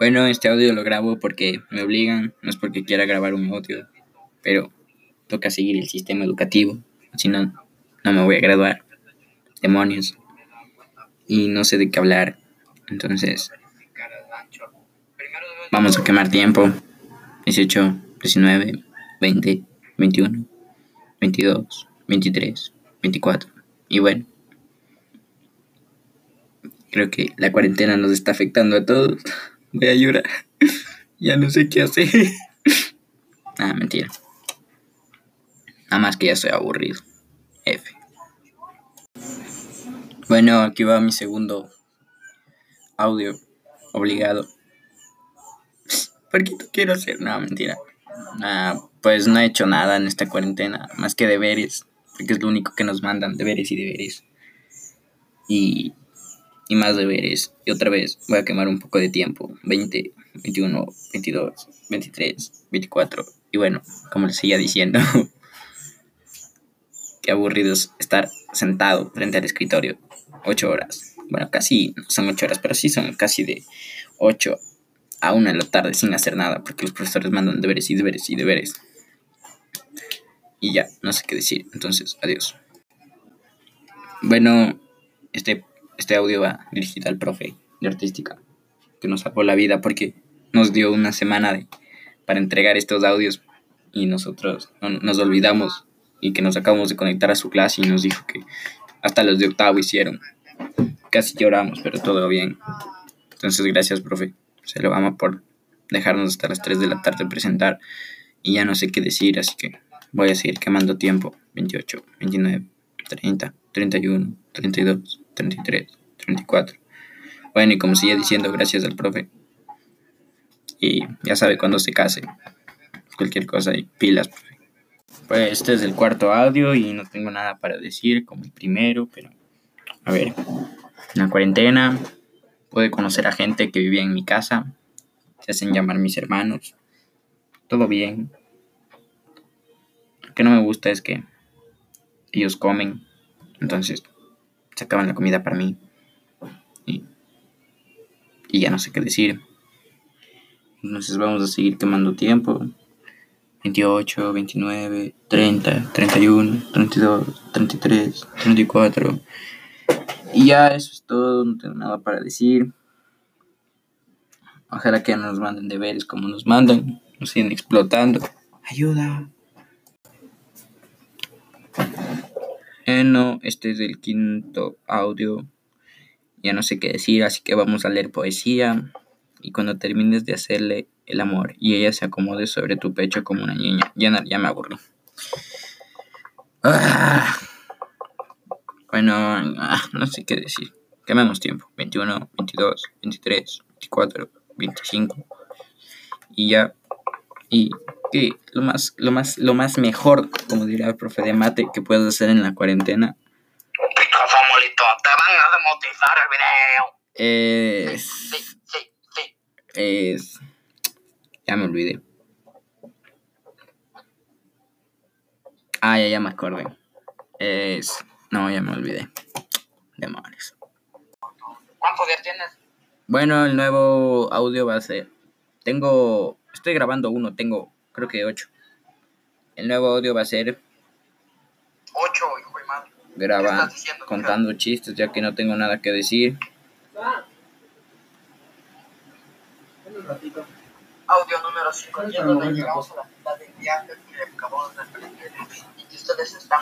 Bueno, este audio lo grabo porque me obligan, no es porque quiera grabar un audio, pero toca seguir el sistema educativo, si no, no me voy a graduar. Demonios. Y no sé de qué hablar, entonces vamos a quemar tiempo. 18, 19, 20, 21, 22, 23, 24. Y bueno, creo que la cuarentena nos está afectando a todos. Voy a llorar. Ya no sé qué hacer. Ah, mentira. Nada más que ya estoy aburrido. F. Bueno, aquí va mi segundo audio obligado. ¿Por qué no quiero hacer? No, mentira. Ah, pues no he hecho nada en esta cuarentena, más que deberes, porque es lo único que nos mandan, deberes y deberes. Y y más deberes. Y otra vez voy a quemar un poco de tiempo. 20, 21, 22, 23, 24. Y bueno, como les seguía diciendo, qué aburrido es estar sentado frente al escritorio 8 horas. Bueno, casi son 8 horas, pero sí son casi de 8 a 1 de la tarde sin hacer nada, porque los profesores mandan deberes y deberes y deberes. Y ya, no sé qué decir. Entonces, adiós. Bueno, este este audio va dirigido al profe de artística, que nos salvó la vida porque nos dio una semana de, para entregar estos audios y nosotros nos olvidamos y que nos acabamos de conectar a su clase y nos dijo que hasta los de octavo hicieron. Casi lloramos, pero todo bien. Entonces, gracias, profe. Se lo vamos por dejarnos hasta las 3 de la tarde presentar y ya no sé qué decir, así que voy a seguir quemando tiempo. 28, 29, 30, 31, 32, 33, 34. Bueno, y como sigue diciendo, gracias al profe. Y ya sabe cuando se case. Cualquier cosa y pilas, profe. Pues este es el cuarto audio y no tengo nada para decir como el primero, pero a ver, en la cuarentena pude conocer a gente que vivía en mi casa, se hacen llamar mis hermanos, todo bien. Lo que no me gusta es que ellos comen, entonces se acaban la comida para mí. Y, y ya no sé qué decir. Entonces vamos a seguir quemando tiempo. 28, 29, 30, 31, 32, 33, 34. Y ya eso es todo, no tengo nada para decir. Ojalá que nos manden deberes como nos mandan, nos siguen explotando. Ayuda. Bueno, este es el quinto audio. Ya no sé qué decir, así que vamos a leer poesía. Y cuando termines de hacerle el amor y ella se acomode sobre tu pecho como una niña. Ya, ya me aburrí. Ah. Bueno, ah, no sé qué decir. Quememos tiempo. 21, 22, 23, 24, 25. Y ya. Y que lo más, lo más, lo más mejor, como diría el profe de mate, que puedes hacer en la cuarentena. te van a demonetizar el video. Es. Sí, sí, sí, Es. Ya me olvidé. Ah, ya, ya me acordé. Es. No, ya me olvidé. Demonios. ¿Cuántos días tienes? Bueno, el nuevo audio va a ser. Tengo. Estoy grabando uno, tengo creo que 8. El nuevo audio va a ser 8, hijo de madre. Graba contando chistes ya que no tengo nada que decir. Audio número 5. llegamos a la mitad del viaje que acabamos de aprender y que ustedes están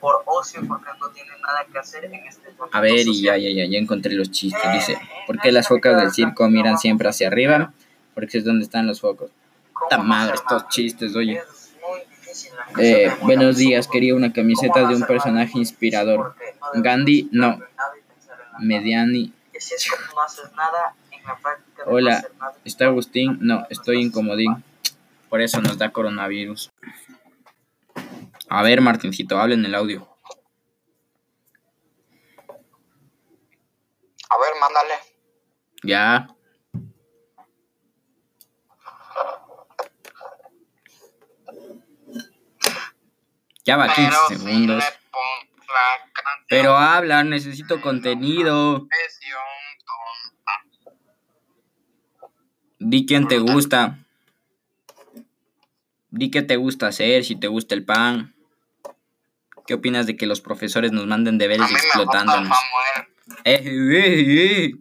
por ocio porque no tienen nada que hacer en este A ver, y ya, ya, ya, ya encontré los chistes. Dice, ¿por qué las focas del circo miran siempre hacia arriba? Porque es donde están los focos madre, estos chistes, oye. Eh, buenos días, quería una camiseta de un personaje inspirador. Gandhi, no. Mediani. Hola, ¿está Agustín? No, estoy incomodín. Por eso nos da coronavirus. A ver, Martincito, hablen en el audio. A ver, mándale. Ya. Ya va 15 segundos. Pero habla, necesito contenido. Di quién te gusta. Di qué te gusta hacer, si te gusta el pan. ¿Qué opinas de que los profesores nos manden deberes explotándonos? Eh, eh, eh.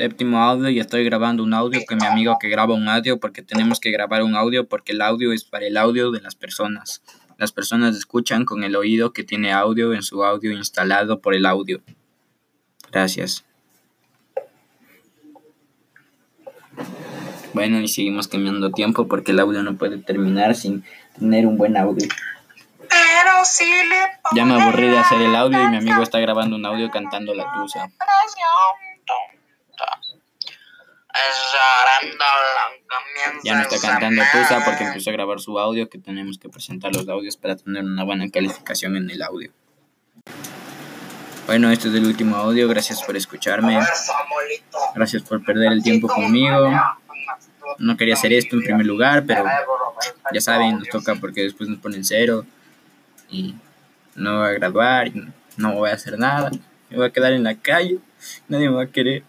Séptimo audio y estoy grabando un audio con mi amigo que graba un audio porque tenemos que grabar un audio porque el audio es para el audio de las personas. Las personas escuchan con el oído que tiene audio en su audio instalado por el audio. Gracias. Bueno, y seguimos cambiando tiempo porque el audio no puede terminar sin tener un buen audio. Ya me aburrí de hacer el audio y mi amigo está grabando un audio cantando la tusa. Ya no está cantando tusa porque empezó a grabar su audio que tenemos que presentar los audios para tener una buena calificación en el audio. Bueno, este es el último audio. Gracias por escucharme. Gracias por perder el tiempo conmigo. No quería hacer esto en primer lugar, pero ya saben, nos toca porque después nos ponen cero y no voy a graduar y no voy a hacer nada. Me voy a quedar en la calle, nadie me va a querer.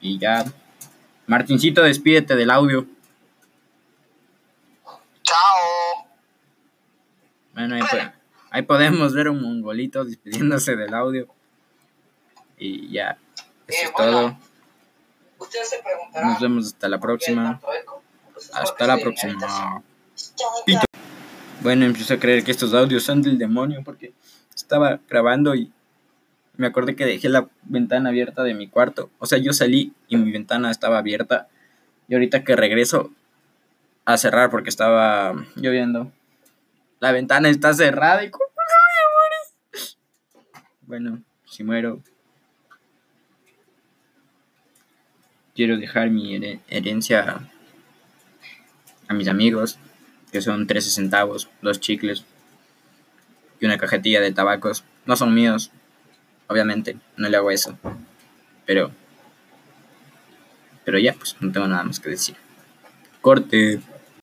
Y ya. Martincito, despídete del audio. Chao. Bueno, ahí, podemos ver un mongolito despidiéndose del audio. Y ya. Eso es todo. Nos vemos hasta la próxima. Hasta la próxima. Bueno, empiezo a creer que estos audios son del demonio porque estaba grabando y me acordé que dejé la ventana abierta de mi cuarto. O sea, yo salí y mi ventana estaba abierta. Y ahorita que regreso a cerrar porque estaba lloviendo, la ventana está cerrada y. Bueno, si muero, quiero dejar mi herencia a mis amigos, que son 13 centavos, dos chicles y una cajetilla de tabacos. No son míos, obviamente, no le hago eso. Pero, pero ya, pues no tengo nada más que decir. Corte.